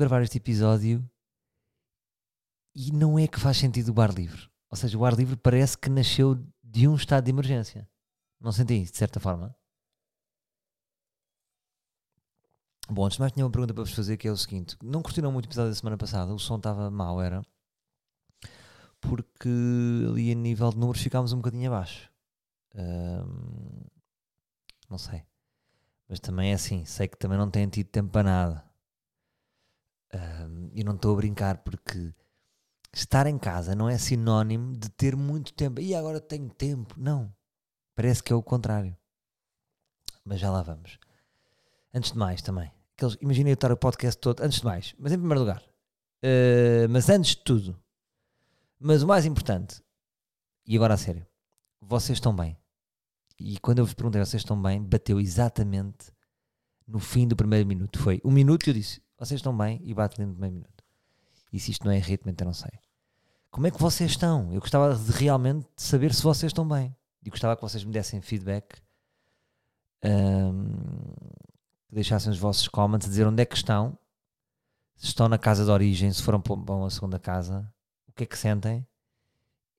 gravar este episódio e não é que faz sentido o bar livre. Ou seja, o ar livre parece que nasceu de um estado de emergência. Não senti isso, de certa forma? Bom, antes de mais tinha uma pergunta para vos fazer que é o seguinte. Não curtiram muito o episódio da semana passada, o som estava mau, era? Porque ali a nível de números ficámos um bocadinho abaixo. Não sei. Mas também é assim, sei que também não têm tido tempo para nada. E não estou a brincar porque estar em casa não é sinónimo de ter muito tempo. E agora tenho tempo. Não. Parece que é o contrário. Mas já lá vamos. Antes de mais, também. Aqueles, imaginem eu estar o podcast todo. Antes de mais, mas em primeiro lugar. Uh, mas antes de tudo. Mas o mais importante. E agora a sério. Vocês estão bem. E quando eu vos perguntei, vocês estão bem? Bateu exatamente no fim do primeiro minuto. Foi um minuto e eu disse, vocês estão bem? E bate ali no primeiro minuto. E se isto não é ritmo, então não sei. Como é que vocês estão? Eu gostava de realmente saber se vocês estão bem. E gostava que vocês me dessem feedback. Um, deixassem os vossos comments dizer onde é que estão. Se estão na casa de origem, se foram para uma segunda casa, o que é que sentem.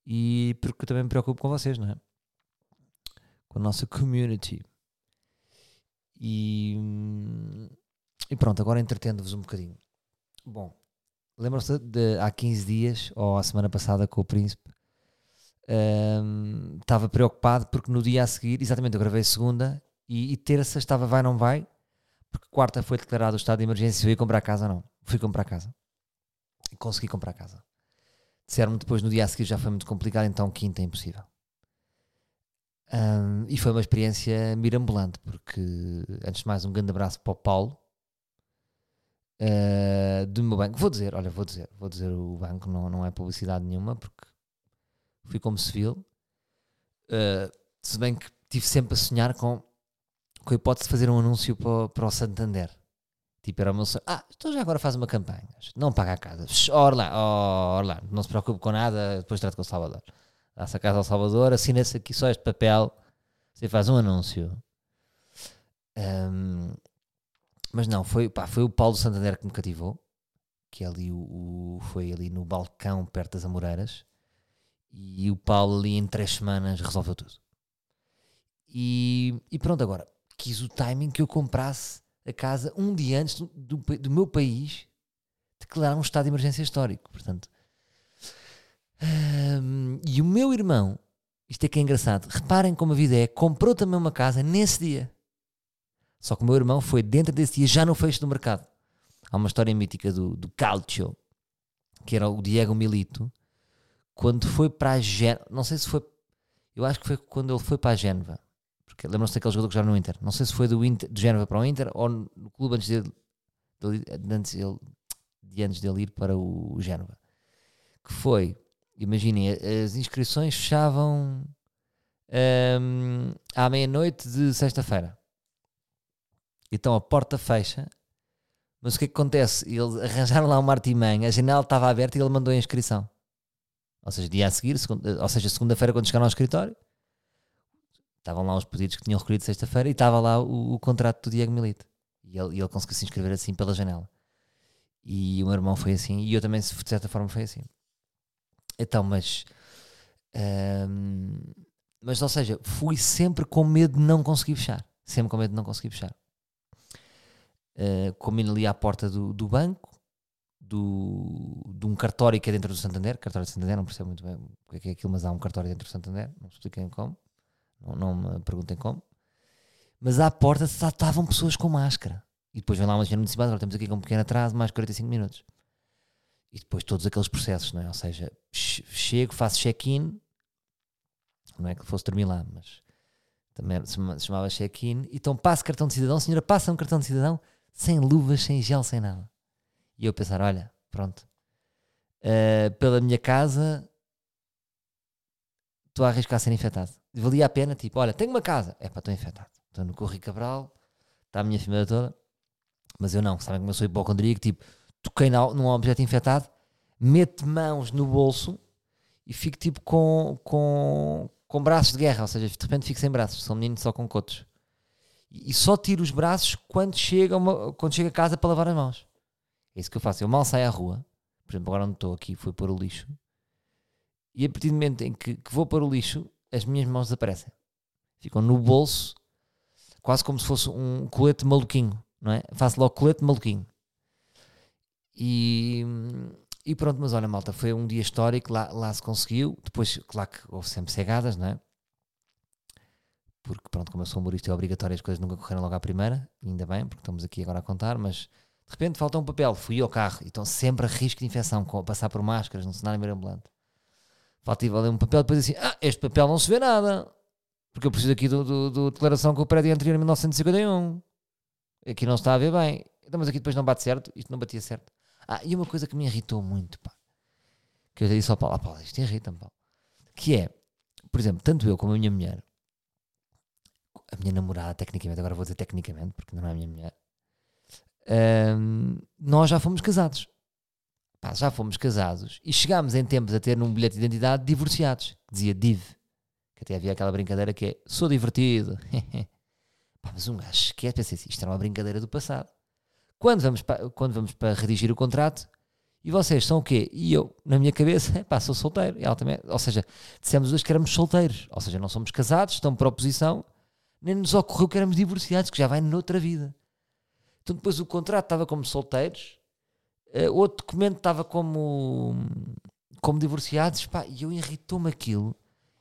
E porque eu também me preocupo com vocês, não é? Com a nossa community. E, e pronto, agora entretendo-vos um bocadinho. Bom, Lembram-se de há 15 dias, ou a semana passada com o Príncipe, um, estava preocupado porque no dia a seguir, exatamente, eu gravei segunda e, e terça estava vai não vai, porque quarta foi declarado o estado de emergência se eu ia comprar casa não. Fui comprar casa. E consegui comprar casa. Disseram-me depois no dia a seguir já foi muito complicado, então quinta é impossível. Um, e foi uma experiência mirambulante, porque antes de mais um grande abraço para o Paulo, uh, do meu banco. Vou dizer, olha, vou dizer, vou dizer o banco, não, não é publicidade nenhuma, porque fui como civil. Uh, se bem que tive sempre a sonhar com, com a hipótese de fazer um anúncio para, para o Santander. Tipo, era o meu sonho. Ah, então já agora faz uma campanha. Não paga a casa. Orlando, oh, Orlando, não se preocupe com nada, depois trata com o Salvador. Dá-se a casa ao Salvador, assina-se aqui só este papel, você faz um anúncio. Um, mas não, foi, pá, foi o Paulo Santander que me cativou, que é ali o, o, foi ali no balcão perto das Amoreiras, e o Paulo ali em três semanas resolveu tudo. E, e pronto, agora, quis o timing que eu comprasse a casa um dia antes do, do, do meu país declarar um estado de emergência histórico. Portanto, e o meu irmão, isto é que é engraçado, reparem como a vida é, comprou também uma casa nesse dia. Só que o meu irmão foi dentro desse dia, já no fecho do mercado. Há uma história mítica do, do Calcio, que era o Diego Milito, quando foi para a Génova, não sei se foi, eu acho que foi quando ele foi para a Génova, porque lembram-se daquele jogador que já no Inter, não sei se foi do, Inter, do Génova para o Inter ou no clube antes dele, de, antes dele, de antes dele ir para o Génova, que foi, imaginem, as inscrições fechavam um, à meia-noite de sexta-feira. Então a porta fecha, mas o que é que acontece? Eles arranjaram lá uma artimanha, a janela estava aberta e ele mandou a inscrição. Ou seja, dia a seguir, segunda, ou seja, segunda-feira, quando chegaram ao escritório, estavam lá os pedidos que tinham recolhido sexta-feira e estava lá o, o, contrato do Diego Milito. E ele, ele conseguiu se inscrever assim pela janela. E o meu irmão foi assim, e eu também, de certa forma, foi assim. Então, mas. Hum, mas, ou seja, fui sempre com medo de não conseguir fechar. Sempre com medo de não conseguir fechar uh, como ali à porta do, do banco, do, de um cartório que é dentro do Santander, cartório de Santander, não percebo muito bem o que é, é aquilo, mas há um cartório dentro do Santander, não me expliquem como, não, não me perguntem como, mas à porta estavam pessoas com máscara, e depois vem lá uma agente municipal, agora temos aqui com um pequeno atraso, mais 45 minutos. E depois todos aqueles processos, não é? Ou seja, chego, faço check-in, não é que fosse dormir lá, mas também se chamava check-in, então passo cartão de cidadão, senhora, passa um cartão de cidadão, sem luvas, sem gel, sem nada. E eu pensar, olha, pronto, uh, pela minha casa estou a arriscar a ser infectado. Valia a pena, tipo, olha, tenho uma casa, é para estou infectado. Estou no Corri Cabral, está a minha família toda, mas eu não, sabem como eu sou hipocondríaco, tipo, toquei num objeto infectado, meto mãos no bolso e fico tipo com, com, com braços de guerra, ou seja, de repente fico sem braços, sou um menino só com cotos e só tiro os braços quando chega, uma, quando chega a casa para lavar as mãos. É isso que eu faço. Eu mal saio à rua, por exemplo, agora onde estou aqui, fui pôr o lixo, e a partir do momento em que, que vou pôr o lixo, as minhas mãos desaparecem. Ficam no bolso, quase como se fosse um colete maluquinho, não é? Faço logo colete maluquinho. E, e pronto, mas olha, malta, foi um dia histórico, lá, lá se conseguiu. Depois, claro que houve sempre cegadas, não é? Porque, pronto, como eu sou humorista, é obrigatório as coisas nunca correram logo à primeira, ainda bem, porque estamos aqui agora a contar, mas de repente falta um papel, fui ao carro, e estão sempre a risco de infecção, com, passar por máscaras no cenário ambulante. Falta ali um papel, depois assim, ah, este papel não se vê nada, porque eu preciso aqui do, do, do declaração que o prédio anterior em 1951. Aqui não está a ver bem. Então, mas aqui depois não bate certo, isto não batia certo. Ah, e uma coisa que me irritou muito, pá, que eu disse ao Paulo, ah, Paulo, isto irrita-me, Paulo, que é, por exemplo, tanto eu como a minha mulher, a minha namorada, tecnicamente, agora vou dizer tecnicamente, porque não é a minha mulher, nós já fomos casados. Pá, já fomos casados e chegámos em tempos a ter num bilhete de identidade divorciados, que dizia div, que até havia aquela brincadeira que é sou divertido. Pá, mas um gajo esquece, pensa assim, isto era uma brincadeira do passado. Quando vamos, para, quando vamos para redigir o contrato, e vocês são o quê? E eu, na minha cabeça, pá, sou solteiro. E ela também, ou seja, dissemos dois que éramos solteiros. Ou seja, não somos casados, estão por oposição, nem nos ocorreu que éramos divorciados, que já vai noutra vida. Então depois o contrato estava como solteiros, uh, outro documento estava como, como divorciados, pá, e eu irritou-me aquilo,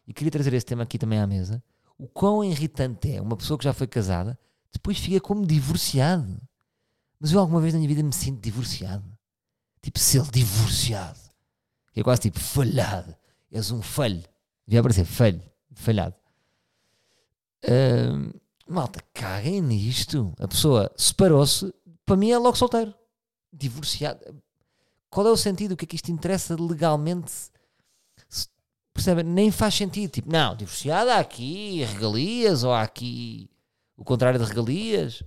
e queria trazer esse tema aqui também à mesa, o quão irritante é uma pessoa que já foi casada, depois fica como divorciado. Mas eu alguma vez na minha vida me sinto divorciado. Tipo, ser divorciado. É quase tipo falhado. És um falho. Devia aparecer falho. Falhado. Malta, caguem nisto. A pessoa separou-se. Para mim é logo solteiro. Divorciado. Qual é o sentido? O que é que isto interessa legalmente? Percebem? Nem faz sentido. Tipo, não, divorciado há aqui regalias ou há aqui o contrário de regalias.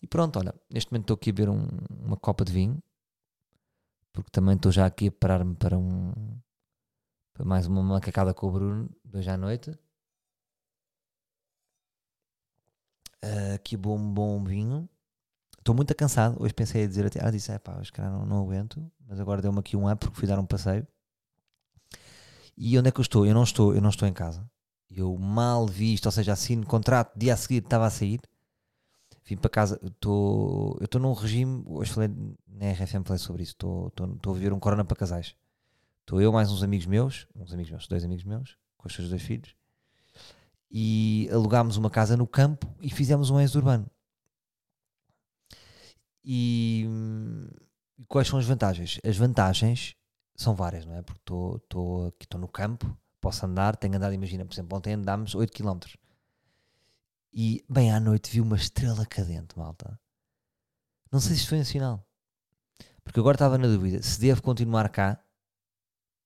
E pronto, olha, neste momento estou aqui a beber um, uma copa de vinho, porque também estou já aqui a parar-me para um para mais uma macacada com o Bruno, dois à noite. Uh, aqui bom, bom vinho. Estou muito cansado. Hoje pensei em dizer até, ah, disse, é pá, hoje cara não, não aguento, mas agora deu-me aqui um up porque fui dar um passeio. E onde é que eu estou? Eu não estou, eu não estou em casa. Eu mal vi isto, ou seja, assino contrato, dia a seguir estava a sair vim para casa, eu estou num regime, hoje falei na RFM falei sobre isso, estou a viver um corona para casais. Estou eu mais uns amigos meus, uns amigos meus, dois amigos meus, com os seus dois filhos, e alugámos uma casa no campo e fizemos um ex-urbano. E, e, quais são as vantagens? As vantagens são várias, não é? Porque estou aqui, estou no campo, posso andar, tenho andado, imagina, por exemplo, ontem andámos 8 km e, bem, à noite vi uma estrela cadente, malta. Não sei se foi um sinal. Porque agora estava na dúvida se devo continuar cá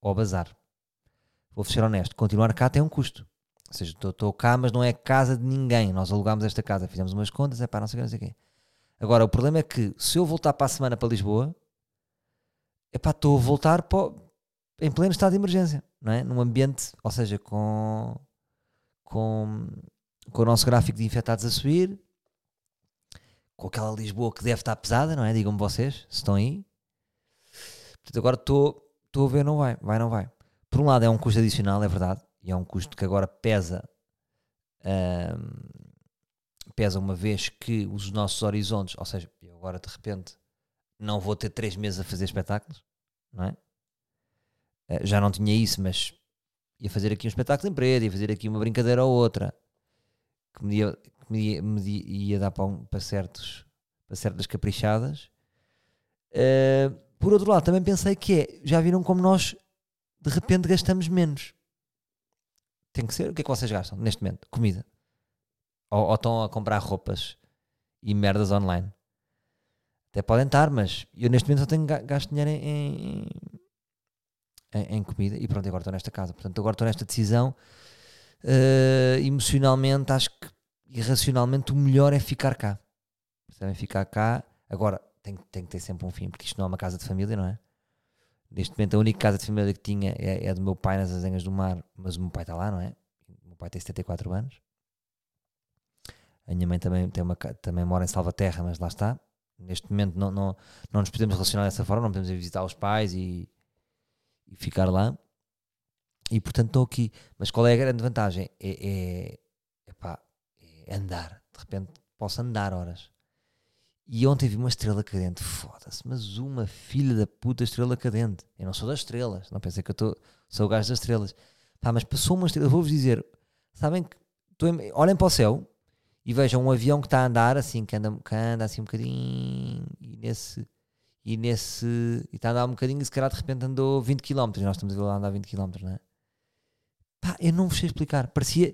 ou bazar. Vou ser honesto, continuar cá tem um custo. Ou seja, estou cá, mas não é casa de ninguém. Nós alugámos esta casa, fizemos umas contas, é para não sei o que, não sei o quê. Agora, o problema é que se eu voltar para a semana para Lisboa, é pá, estou a voltar para, em pleno estado de emergência, não é? Num ambiente, ou seja, com, com com o nosso gráfico de infectados a subir, com aquela Lisboa que deve estar pesada, não é? Digam-me vocês, se estão aí. Portanto, agora estou a ver, não vai, vai, não vai. Por um lado é um custo adicional, é verdade, e é um custo que agora pesa, pesa uma vez que os nossos horizontes, ou seja, eu agora de repente não vou ter três meses a fazer espetáculos, não é? Uh, já não tinha isso, mas ia fazer aqui um espetáculo de empresa, ia fazer aqui uma brincadeira ou outra que me ia, que me ia, me ia dar para, um, para, certos, para certas caprichadas. Uh, por outro lado, também pensei que é, já viram como nós de repente gastamos menos. Tem que ser. O que é que vocês gastam neste momento? Comida. Ou, ou estão a comprar roupas e merdas online. Até podem estar, mas eu neste momento só tenho gasto dinheiro em, em, em, comida e pronto, agora estou nesta casa. Portanto, agora estou nesta decisão uh, emocionalmente, acho que irracionalmente o melhor é ficar cá. Percebem? Ficar cá. Agora, tem, tem que ter sempre um fim, porque isto não é uma casa de família, não é? Neste momento, a única casa de família que tinha é, é do meu pai nas Azenhas do Mar, mas o meu pai está lá, não é? O meu pai tem 74 anos. A minha mãe também, tem uma, também mora em Salvaterra, mas lá está. Neste momento não, não, não nos podemos relacionar dessa forma, não podemos ir visitar os pais e, e ficar lá. E portanto estou aqui. Mas qual é a grande vantagem? É, é, epá, é andar. De repente posso andar horas. E ontem vi uma estrela cadente. Foda-se, mas uma filha da puta estrela cadente. Eu não sou das estrelas. Não pensei que eu tô, sou o gajo das estrelas. Pá, mas passou uma estrela. Vou-vos dizer. Sabem que. Tô, olhem para o céu e vejam um avião que está a andar assim, que anda, que anda assim um bocadinho. E nesse. E nesse. E está a andar um bocadinho e se calhar de repente andou 20 km. Nós estamos a andar 20 km, não é? Pá, eu não vos sei explicar. Parecia.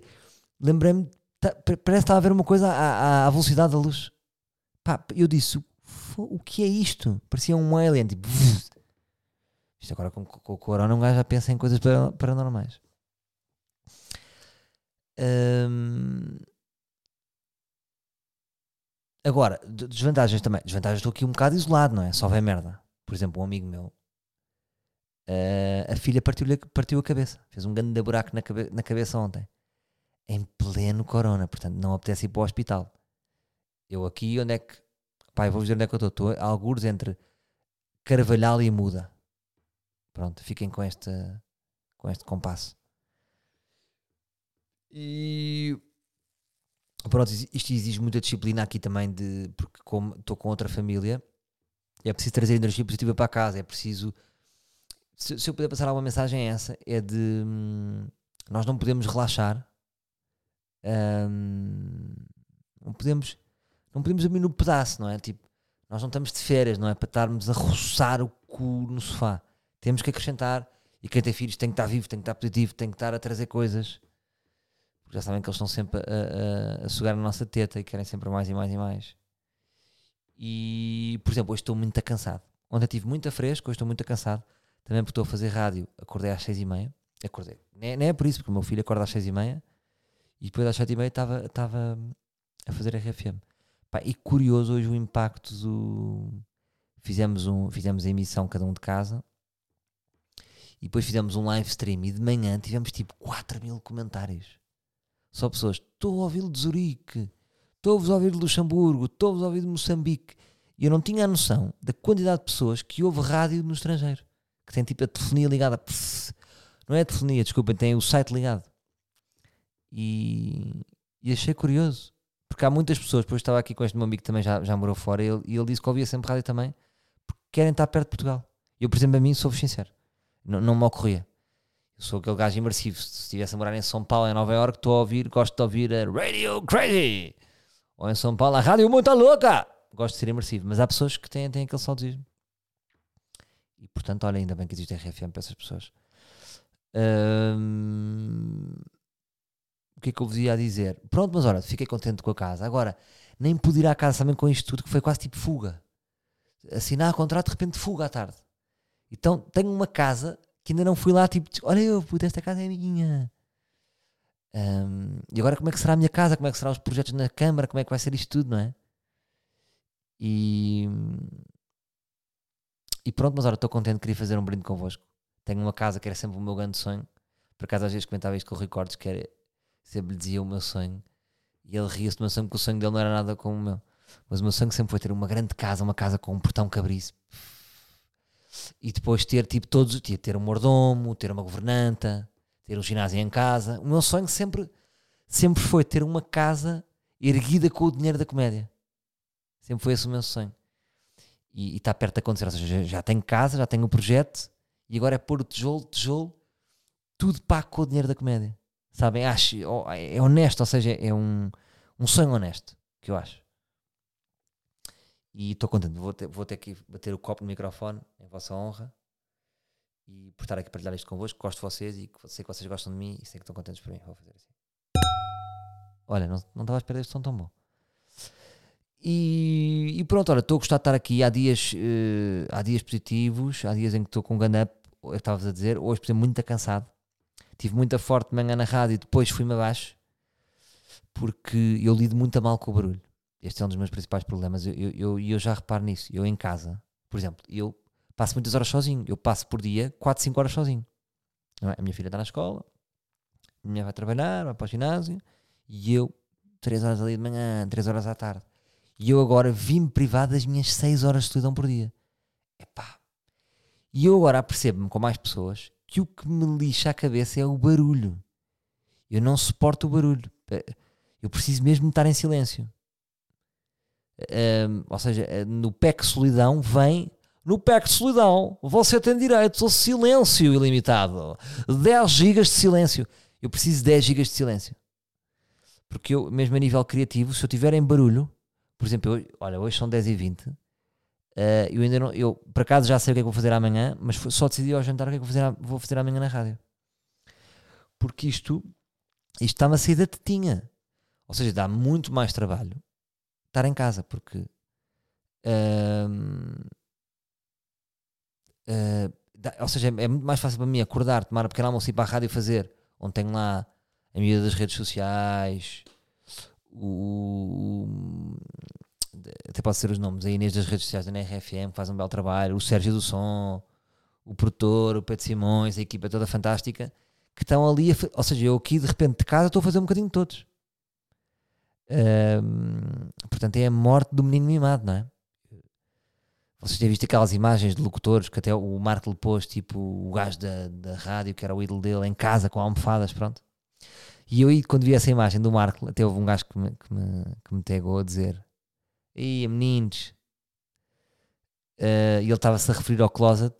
Lembrei-me. Tá, parece que estava a ver uma coisa à, à velocidade da luz. Pá, eu disse: o que é isto? Parecia um alien. Tipo. Isto agora com, com o corona um gajo já pensa em coisas paranormais. Agora, desvantagens também. Desvantagens estou aqui um bocado isolado, não é? Só vem merda. Por exemplo, um amigo meu Uh, a filha partiu, partiu a cabeça, fez um grande buraco na, cabe na cabeça ontem, em pleno corona, portanto não apetece ir para o hospital. Eu aqui, onde é que, pá, vou dizer onde é que eu estou, estou alguns entre Carvalhal e Muda. Pronto, fiquem com este, com este compasso. E pronto, isto exige muita disciplina aqui também, de, porque como estou com outra família, é preciso trazer energia positiva para casa, é preciso se, se eu puder passar alguma mensagem é essa, é de hum, nós não podemos relaxar, hum, não podemos não podemos dormir no pedaço, não é? Tipo, nós não estamos de férias, não é? Para estarmos a roçar o cu no sofá. Temos que acrescentar. E quem tem filhos tem que estar vivo, tem que estar positivo, tem que estar a trazer coisas. Porque já sabem que eles estão sempre a, a, a sugar a nossa teta e querem sempre mais e mais e mais. E, por exemplo, hoje estou muito cansado. Ontem estive muito fresco, hoje estou muito cansado. Também porque estou a fazer rádio, acordei às seis e meia. Acordei. Nem é, nem é por isso, porque o meu filho acorda às seis e meia e depois às sete e meia estava, estava a fazer RFM. Pá, e curioso hoje o impacto do. Fizemos, um, fizemos a emissão cada um de casa e depois fizemos um live stream e de manhã tivemos tipo 4 mil comentários. Só pessoas, estou a ouvir de Zurique, estou-vos a ouvir de Luxemburgo, estou-vos a ouvir de Moçambique. E eu não tinha a noção da quantidade de pessoas que ouve rádio no estrangeiro que tem tipo a telefonia ligada. Não é a telefonia, desculpem, tem o site ligado. E, e achei curioso. Porque há muitas pessoas, depois estava aqui com este meu amigo que também já, já morou fora, e ele, e ele disse que ouvia sempre rádio também, porque querem estar perto de Portugal. Eu, por exemplo, a mim, sou sincero, não, não me ocorria. Eu sou aquele gajo imersivo. Se estivesse a morar em São Paulo, em Nova York, estou a ouvir, gosto de ouvir a Radio Crazy. Ou em São Paulo, a Rádio Muito Louca. Gosto de ser imersivo. Mas há pessoas que têm, têm aquele saudosismo. E portanto, olha, ainda bem que existe RFM para essas pessoas. Que é que eu vos ia dizer? Pronto, mas olha, fiquei contente com a casa. Agora, nem pude ir à casa também com isto tudo, que foi quase tipo fuga. Assinar contrato, de repente fuga à tarde. Então, tenho uma casa que ainda não fui lá, tipo, olha eu, puta, esta casa é minha. Um, e agora como é que será a minha casa? Como é que serão os projetos na Câmara? Como é que vai ser isto tudo, não é? E e pronto, mas olha, estou contente, queria fazer um brinde convosco. Tenho uma casa que era sempre o meu grande sonho. Por acaso às vezes comentava isto com o Ricardo, que era, sempre lhe dizia o meu sonho. E ele ria-se do meu sonho, porque o sonho dele não era nada como o meu. Mas o meu sonho sempre foi ter uma grande casa, uma casa com um portão cabriço. E depois ter tipo todos, ter um mordomo, ter uma governanta, ter um ginásio em casa. O meu sonho sempre, sempre foi ter uma casa erguida com o dinheiro da comédia. Sempre foi esse o meu sonho e está perto de acontecer. Ou seja, já, já tenho casa, já tenho o projeto e agora é pôr o tijolo, tijolo, tudo pago com o dinheiro da comédia. Sabem? Acho, é honesto, ou seja, é um, um sonho honesto que eu acho. E estou contente, vou ter, vou ter que bater o copo no microfone em vossa honra e por estar aqui a partilhar isto convosco. Gosto de vocês e sei que vocês gostam de mim e sei que estão contentes por mim. Vou fazer assim. Olha, não, não estava a esperar este som tão bom. E, e, pronto, olha, estou a gostar de estar aqui. Há dias, uh, há dias positivos, há dias em que estou com um gun up, eu estava a dizer. Hoje, por exemplo, muito cansado. Tive muita forte de manhã na rádio, depois fui-me abaixo porque eu lido muito mal com o barulho. Este é um dos meus principais problemas. E eu, eu, eu, já reparo nisso. Eu em casa, por exemplo, eu passo muitas horas sozinho. Eu passo por dia 4, 5 horas sozinho. É? A minha filha está na escola, a minha vai trabalhar, vai para o ginásio e eu 3 horas ali de manhã, 3 horas à tarde E eu agora vim-me privar das minhas 6 horas de solidão por dia. Epá. E eu agora apercebo-me com mais pessoas que o que me lixa a cabeça é o barulho. Eu não suporto o barulho. Eu preciso mesmo estar em silêncio. Um, ou seja, no PEC Solidão vem. No PEC Solidão, você tem direito ao silêncio ilimitado. 10 gigas de silêncio. Eu preciso de 10 gigas de silêncio. Porque eu, mesmo a nível criativo, se eu tiver em barulho, por exemplo, eu, olha, hoje são 10 e 20 uh, eu ainda não, eu por acaso já sei o que é que vou fazer amanhã, mas só decidi ao jantar o que é que vou fazer, vou fazer amanhã na rádio. Porque isto, isto está-me a sair da tetinha. Ou seja, dá muito mais trabalho estar em casa, porque uh, uh, dá, ou seja, é, é, muito mais fácil para mim acordar, tomar um pequeno almoço e ir para a rádio fazer, onde tenho lá a medida das redes sociais, o, até pode ser os nomes, a Inês das redes sociais da NRFM que faz um belo trabalho, o Sérgio do Som, o produtor, o Pedro Simões, a equipa toda fantástica, que estão ali, a, ou seja, eu aqui de repente de casa estou a fazer um bocadinho de todos. Um, portanto, é a morte do menino mimado, não é? Vocês têm visto aquelas imagens de locutores que até o Marco lhe pôs, tipo o gajo da, da rádio, que era o ídolo dele, em casa com almofadas, pronto. E eu, quando vi essa imagem do Marco, até houve um gajo que me, que me, que me tegou a dizer: Ia meninos, uh, e ele estava-se a referir ao closet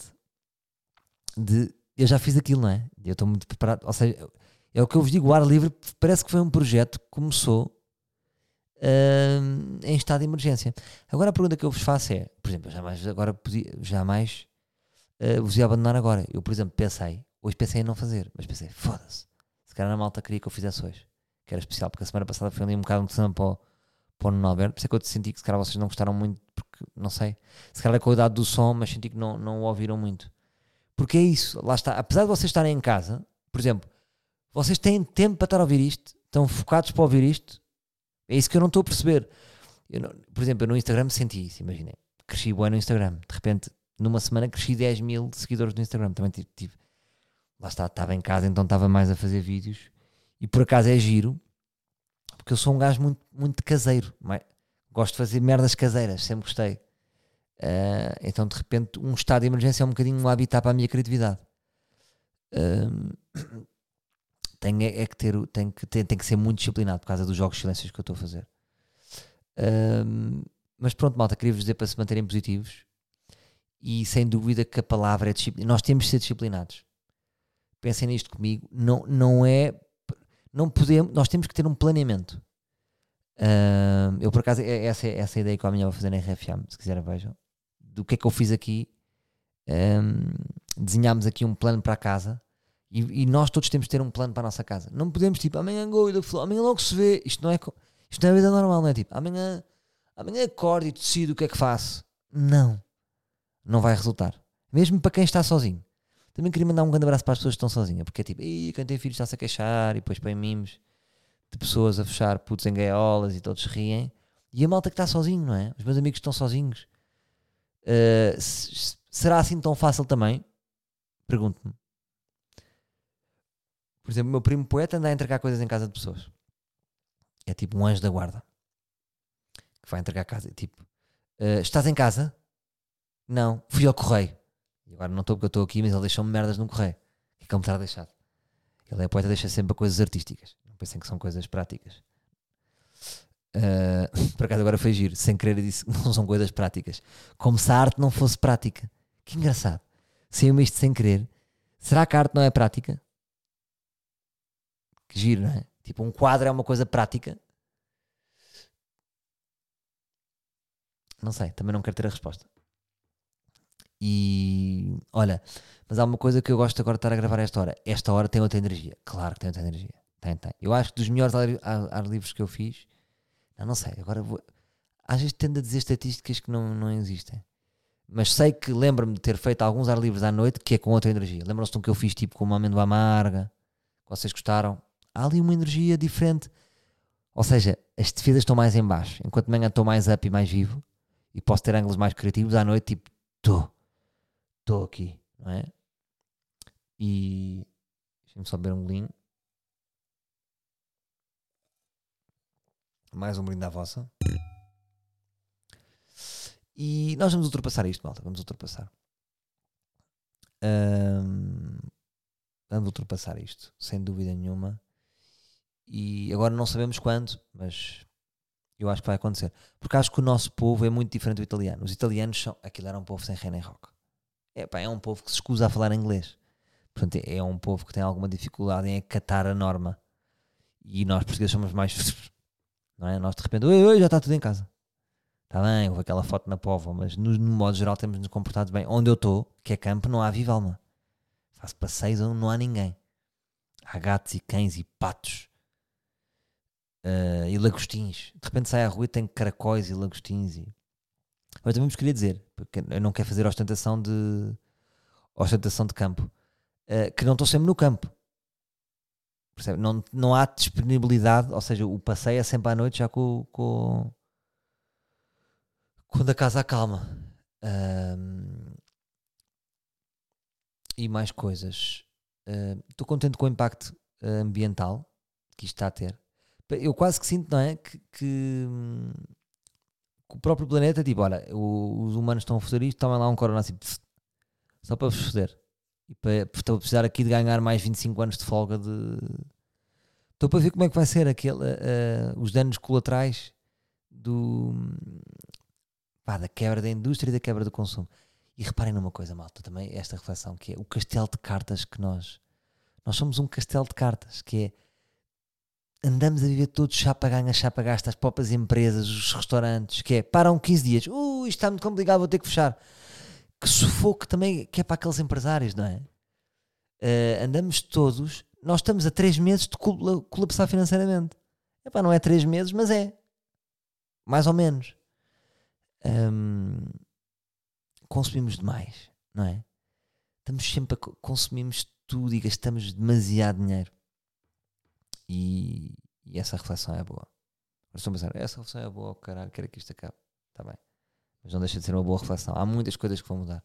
de eu já fiz aquilo, não é? Eu estou muito preparado. Ou seja, é o que eu vos digo: o ar livre parece que foi um projeto que começou uh, em estado de emergência. Agora a pergunta que eu vos faço é, por exemplo, jamais agora podia, jamais uh, vos ia abandonar agora. Eu, por exemplo, pensei, hoje pensei em não fazer, mas pensei, foda-se, se calhar na malta queria que eu fizesse hoje, que era especial, porque a semana passada foi ali um bocado de um para o, Alberto, por isso é que eu senti que se calhar vocês não gostaram muito, porque não sei, se calhar a qualidade do som, mas senti que não, não o ouviram muito. Porque é isso, lá está, apesar de vocês estarem em casa, por exemplo, vocês têm tempo para estar a ouvir isto, estão focados para ouvir isto, é isso que eu não estou a perceber. Não, por exemplo, eu no Instagram senti isso, imaginei. Cresci bem no Instagram. De repente, numa semana, cresci 10 mil seguidores no Instagram. Também tive. tive lá está, estava em casa, então estava mais a fazer vídeos. E por acaso é giro, porque eu sou um gajo muito, muito caseiro. Mas gosto de fazer merdas caseiras, sempre gostei. Uh, então, de repente, um estado de emergência é um bocadinho um habitat para a minha criatividade. Uh, tem é, é que ter, tem que, tem que ser muito disciplinado por causa dos jogos silêncios que eu estou a fazer. Um, mas pronto, malta, queria-vos dizer para se manterem positivos e sem dúvida que a palavra é disciplina. Nós temos de ser disciplinados. Pensem nisto comigo. Não, não é. Não podemos. Nós temos que ter um planeamento. Um, eu, por acaso, é essa, é essa ideia que eu amanhã vou fazer na RFM. Se quiserem, vejam. Do que é que eu fiz aqui. Um, desenhámos aqui um plano para a casa e, e, nós todos temos de ter um plano para a nossa casa. Não podemos, tipo, amanhã go amanhã logo se vê. Isto não é, isto não é vida normal, não é? Tipo, amanhã, amanhã acordo e decido o que é que faço. Não. Não vai resultar. Mesmo para quem está sozinho. Também queria mandar um grande abraço para as pessoas que estão sozinhas, porque é tipo, quem tem filhos está-se a queixar e depois põe mimos de pessoas a fechar putos em gaiolas e todos riem. E a malta que está sozinho, não é? Os meus amigos estão sozinhos. Uh, será assim tão fácil também? Pergunto-me. Por exemplo, o meu primo poeta anda a entregar coisas em casa de pessoas. É tipo um anjo da guarda. Que vai entregar a casa. Tipo, uh, estás em casa? Não. Fui ao correio. Agora não estou porque eu estou aqui, mas ele deixou-me merdas no correio. Que é como estar deixado. Ele é poeta, deixa sempre coisas artísticas. Não pensem que são coisas práticas. Uh, por acaso agora foi giro. Sem querer disse que não são coisas práticas. Como se a arte não fosse prática. Que engraçado. Saiu-me isto sem querer. Será que a arte não é prática? Que giro, não é? Tipo, um quadro é uma coisa prática. Não sei, também não quero ter a resposta. E olha, mas há uma coisa que eu gosto agora de estar a gravar a esta hora. Esta hora tem outra energia. Claro que tem outra energia. Tem, tem. Eu acho que dos melhores ar, ar, ar livros que eu fiz. Não, não sei. Agora vou. Às vezes tendo a dizer estatísticas que não, não existem. Mas sei que lembro-me de ter feito alguns ar livres à noite que é com outra energia. Lembram-se de um que eu fiz tipo com uma amêndoa amarga? Que vocês gostaram? há ali uma energia diferente. Ou seja, as defesas estão mais em baixo, enquanto de manhã estou mais up e mais vivo e posso ter ângulos mais criativos, à noite tipo, estou, estou aqui, não é? E deixa-me só beber um golinho. Mais um brinde à vossa. E nós vamos ultrapassar isto, malta. Vamos ultrapassar. Ahm, vamos ultrapassar isto, sem dúvida nenhuma. E agora não sabemos quando, mas eu acho que vai acontecer. Porque acho que o nosso povo é muito diferente do italiano. Os italianos são. Aquilo era um povo sem rei nem rock. É, pá, é um povo que se escusa a falar inglês. Portanto, é, é um povo que tem alguma dificuldade em acatar a norma. E nós portugueses somos mais. Não é? Nós de repente, oi, oi, já está tudo em casa. Está bem, houve aquela foto na povo, mas no, no modo geral temos nos comportado bem. Onde eu estou, que é campo, não há viva alma. Faço passeios onde não há ninguém. Há gatos e cães e patos. Uh, e lagostins. De repente sai à rua e tem caracóis e lagostins. E... Mas também vos queria dizer, porque eu não quero fazer ostentação de ostentação de campo, uh, que não estou sempre no campo. Percebe? Não, não há disponibilidade, ou seja, o passeio é sempre à noite já com, com quando a casa acalma. Um, e mais coisas. Estou uh, contente com o impacto ambiental que isto está a ter. Eu quase que sinto, não é? Que, que, que o próprio planeta, tipo, olha, os humanos estão a fazer isto, tomem lá um corona assim, pss, só para vos foder. E para, estou a precisar aqui de ganhar mais 25 anos de folga de. Estou para ver como é que vai ser aquele, uh, os danos colaterais do, pá, da quebra da indústria e da quebra do consumo. E reparem numa coisa, malta, também esta reflexão, que é o castelo de cartas que nós. Nós somos um castelo de cartas, que é. Andamos a viver todos chapa ganha, chapa gasta, as próprias empresas, os restaurantes, que é. Param 15 dias, uh, isto está muito complicado, vou ter que fechar. Que sufoco também, que é para aqueles empresários, não é? Uh, andamos todos, nós estamos a 3 meses de colapsar financeiramente. Epá, não é 3 meses, mas é. Mais ou menos um, consumimos demais, não é? Estamos sempre a consumimos tudo e gastamos demasiado dinheiro. E, e essa reflexão é boa. Mas estou a pensar, essa reflexão é boa, caralho, quero que isto acabe. Está bem. Mas não deixa de ser uma boa reflexão. Há muitas coisas que vão mudar.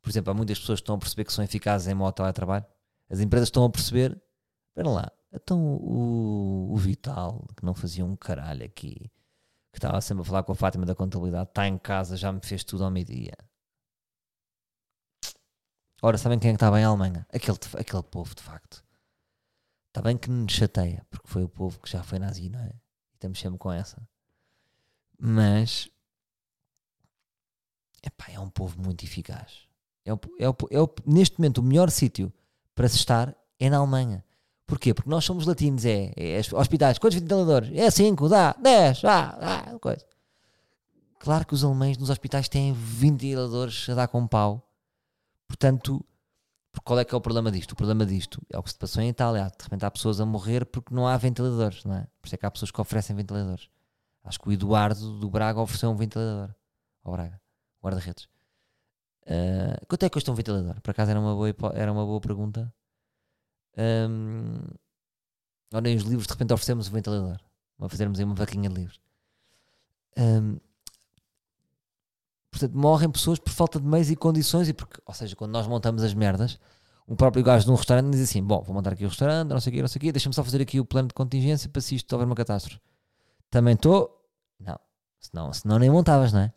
Por exemplo, há muitas pessoas que estão a perceber que são eficazes em modo teletrabalho. As empresas estão a perceber, espera lá, então o, o Vital, que não fazia um caralho aqui, que estava sempre a falar com a Fátima da contabilidade, está em casa, já me fez tudo ao meio-dia. Ora, sabem quem é que estava em Alemanha? Aquele, aquele povo, de facto. Está bem que nos chateia, porque foi o povo que já foi nazi, não é? Estamos sempre com essa. Mas, epá, é um povo muito eficaz. É, o, é, o, é o, neste momento o melhor sítio para se estar é na Alemanha. Porquê? Porque nós somos latinos, é, é hospitais, quantos ventiladores? É 5, dá, 10, dá, dá, coisa. Claro que os alemães nos hospitais têm ventiladores a dar com pau. Portanto, qual é que é o problema disto? O problema disto é o que se passou em Itália. De repente há pessoas a morrer porque não há ventiladores, não é? Por isso é que há pessoas que oferecem ventiladores. Acho que o Eduardo do Braga ofereceu um ventilador ao Braga, guarda-redes. Uh, quanto é que custa um ventilador? Por acaso era uma boa, era uma boa pergunta. Um, olhem os livros, de repente oferecemos um ventilador. Vamos fazermos aí uma vaquinha de livros. Um, portanto, morrem pessoas por falta de meios e condições. E porque, ou seja, quando nós montamos as merdas, um próprio gajo de um restaurante diz assim: Bom, vou montar aqui o restaurante, não sei o quê, não sei o quê, deixa-me só fazer aqui o plano de contingência para se isto houver uma catástrofe. Também estou. Não, senão, senão nem montavas, não é?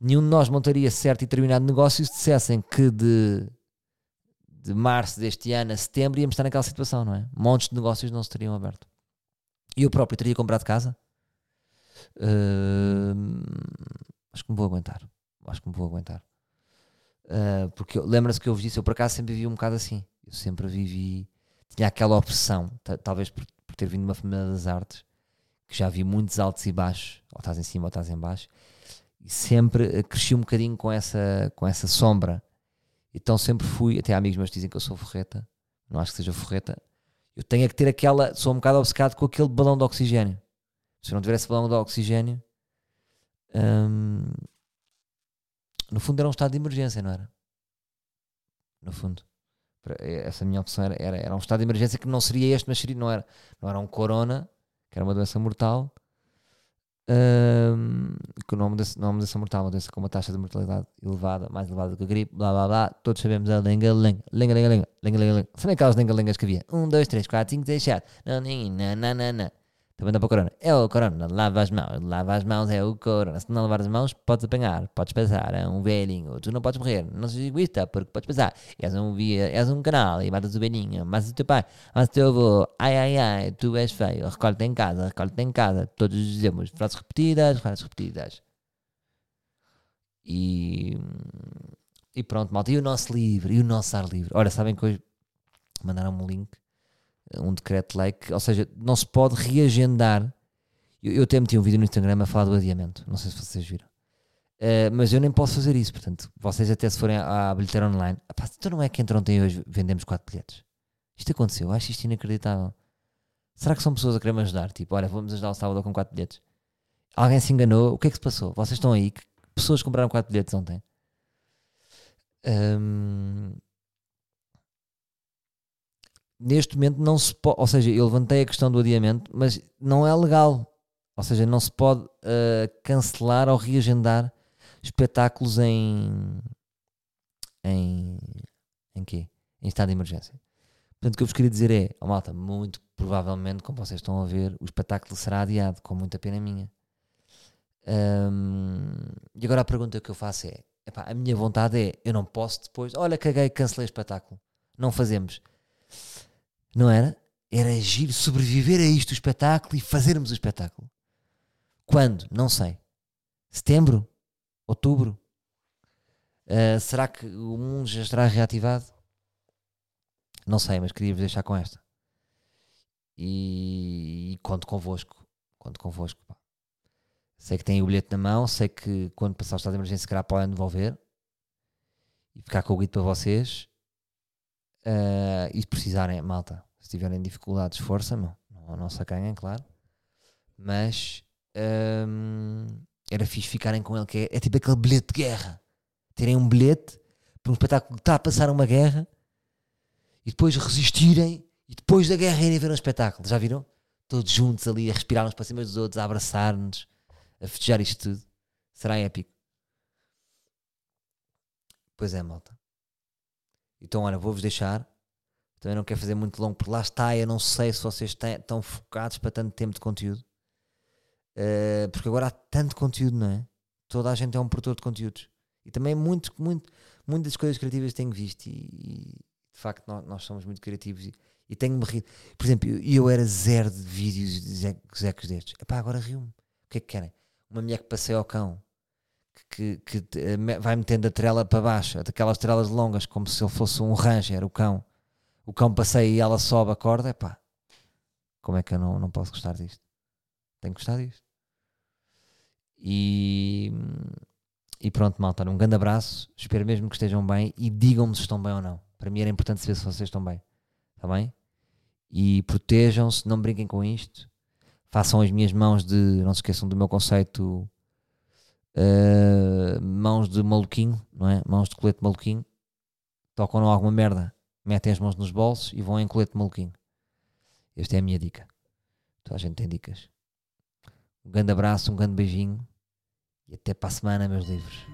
Nenhum de nós montaria certo e determinado negócio se dissessem que de de março deste ano a setembro íamos estar naquela situação, não é? Montes de negócios não se teriam aberto. E eu próprio teria comprado casa? Uh, acho que me vou aguentar. Acho que me vou aguentar. Uh, porque lembra-se que eu vos disse, eu por acaso sempre vivi um bocado assim. Eu sempre vivi, tinha aquela opção, talvez por, por ter vindo de uma família das artes, que já vi muitos altos e baixos, ou estás em cima ou estás em baixo, e sempre cresci um bocadinho com essa, com essa sombra então sempre fui, até amigos meus dizem que eu sou forreta, não acho que seja forreta. Eu tenho é que ter aquela, sou um bocado obcecado com aquele balão de oxigênio. Se eu não tivesse balão de oxigênio, hum, no fundo era um estado de emergência, não era? No fundo. Essa minha opção era, era, era um estado de emergência que não seria este, mas seria, não era, não era um corona, que era uma doença mortal, um, que o nome desse, nome dessa mortal, uma doença com uma taxa de mortalidade elevada, mais elevada do que a gripe, blá blá blá, todos sabemos a lenga-lenga, lenga-lenga-lenga, lenga-lenga-lenga. São aquelas lenga-lengas que havia? 1, 2, 3, 4, 5, 6, 7, não, nem, não, não, não, não. Também dá para o corona. É o corona, lava as mãos. Lava as mãos é o corona. Se não lavar as mãos, podes apanhar, podes passar. É um velhinho. Tu não podes morrer. Não sejas egoísta, porque podes passar. És um, via, és um canal e matas o velhinho. Mas o teu pai, mas o teu avô. Ai, ai, ai, tu és feio. Recolhe-te em casa, recolhe-te em casa. Todos dizemos frases repetidas, frases repetidas. E, e pronto, malta. E o nosso livro, e o nosso ar livre. Ora, sabem que hoje mandaram-me um link um decreto-lei que, ou seja, não se pode reagendar. Eu, eu até meti um vídeo no Instagram a falar do adiamento, não sei se vocês viram. Uh, mas eu nem posso fazer isso, portanto, vocês até se forem à, à bilheteira online, apá, então não é que entre ontem e hoje vendemos 4 bilhetes. Isto aconteceu, acho isto inacreditável. Será que são pessoas a querer me ajudar? Tipo, olha, vamos ajudar o sábado com 4 bilhetes. Alguém se enganou, o que é que se passou? Vocês estão aí, que pessoas compraram 4 bilhetes ontem. Neste momento não se pode, ou seja, eu levantei a questão do adiamento, mas não é legal. Ou seja, não se pode uh, cancelar ou reagendar espetáculos em em em quê? Em estado de emergência. Portanto, o que eu vos queria dizer é, oh, malta, muito provavelmente, como vocês estão a ver, o espetáculo será adiado, com muita pena minha. Um, e agora a pergunta que eu faço é: epá, a minha vontade é, eu não posso depois, olha, caguei, cancelei o espetáculo. Não fazemos. Não era? Era agir, sobreviver a isto, o espetáculo, e fazermos o espetáculo. Quando? Não sei. Setembro? Outubro? Uh, será que o mundo já estará reativado? Não sei, mas queria-vos deixar com esta. E, e conto convosco. Conto convosco. Pá. Sei que têm o bilhete na mão, sei que quando passar o estado de emergência, se calhar podem devolver e ficar com o guito para vocês. Uh, e se precisarem, malta, se tiverem dificuldades, força, não, não, se acanhem, claro. Mas um, era fixe ficarem com ele, que é, é, tipo aquele bilhete de guerra. Terem um bilhete para um espetáculo que está a passar uma guerra e depois resistirem e depois da guerra irem ver um espetáculo. Já viram? Todos juntos ali a respirar uns para cima dos outros, a abraçar-nos, a festejar isto tudo. Será épico. Pois é, malta. Então, olha, vou-vos deixar. Também não quero fazer muito longo, porque lá está. Eu não sei se vocês estão focados para tanto tempo de conteúdo. Uh, porque agora há tanto conteúdo, não é? Toda a gente é um produtor de conteúdos. E também muito, muito, muitas coisas criativas tenho visto. E, e de facto, nós, nós, somos muito criativos. E, e tenho-me rido. Por exemplo, eu, eu, era zero de vídeos de zecos destes. Epá, agora rio-me. O que é que querem? Uma mulher que passeia ao cão que, que, que eh, vai metendo a trela para baixo, daquelas trelas longas, como se ele fosse um ranger, o cão. O cão passeia e ela sobe a corda, pá. Como é que eu não, não posso gostar disto? Tenho que gostar disto. E, e pronto, malta, um grande abraço. Espero mesmo que estejam bem e digam-me se estão bem ou não. Para mim era importante saber se vocês estão bem. Está bem? E protejam-se, não brinquem com isto. Façam as minhas mãos de. Não se esqueçam do meu conceito uh, mãos de maluquinho, não é? Mãos de colete maluquinho, tocam alguma merda, metem as mãos nos bolsos e vão em colete maluquinho. Esta é a minha dica. Toda a gente tem dicas. Um grande abraço, um grande beijinho e até para a semana, meus livros.